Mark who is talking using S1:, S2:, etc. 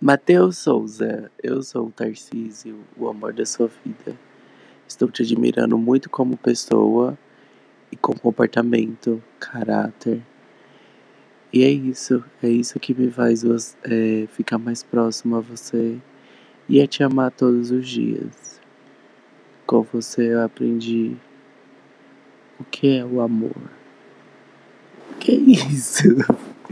S1: Matheus Souza, eu sou o Tarcísio, o amor da sua vida. Estou te admirando muito como pessoa e com comportamento, caráter. E é isso, é isso que me faz é, ficar mais próximo a você e a te amar todos os dias. Com você eu aprendi o que é o amor. Que é isso?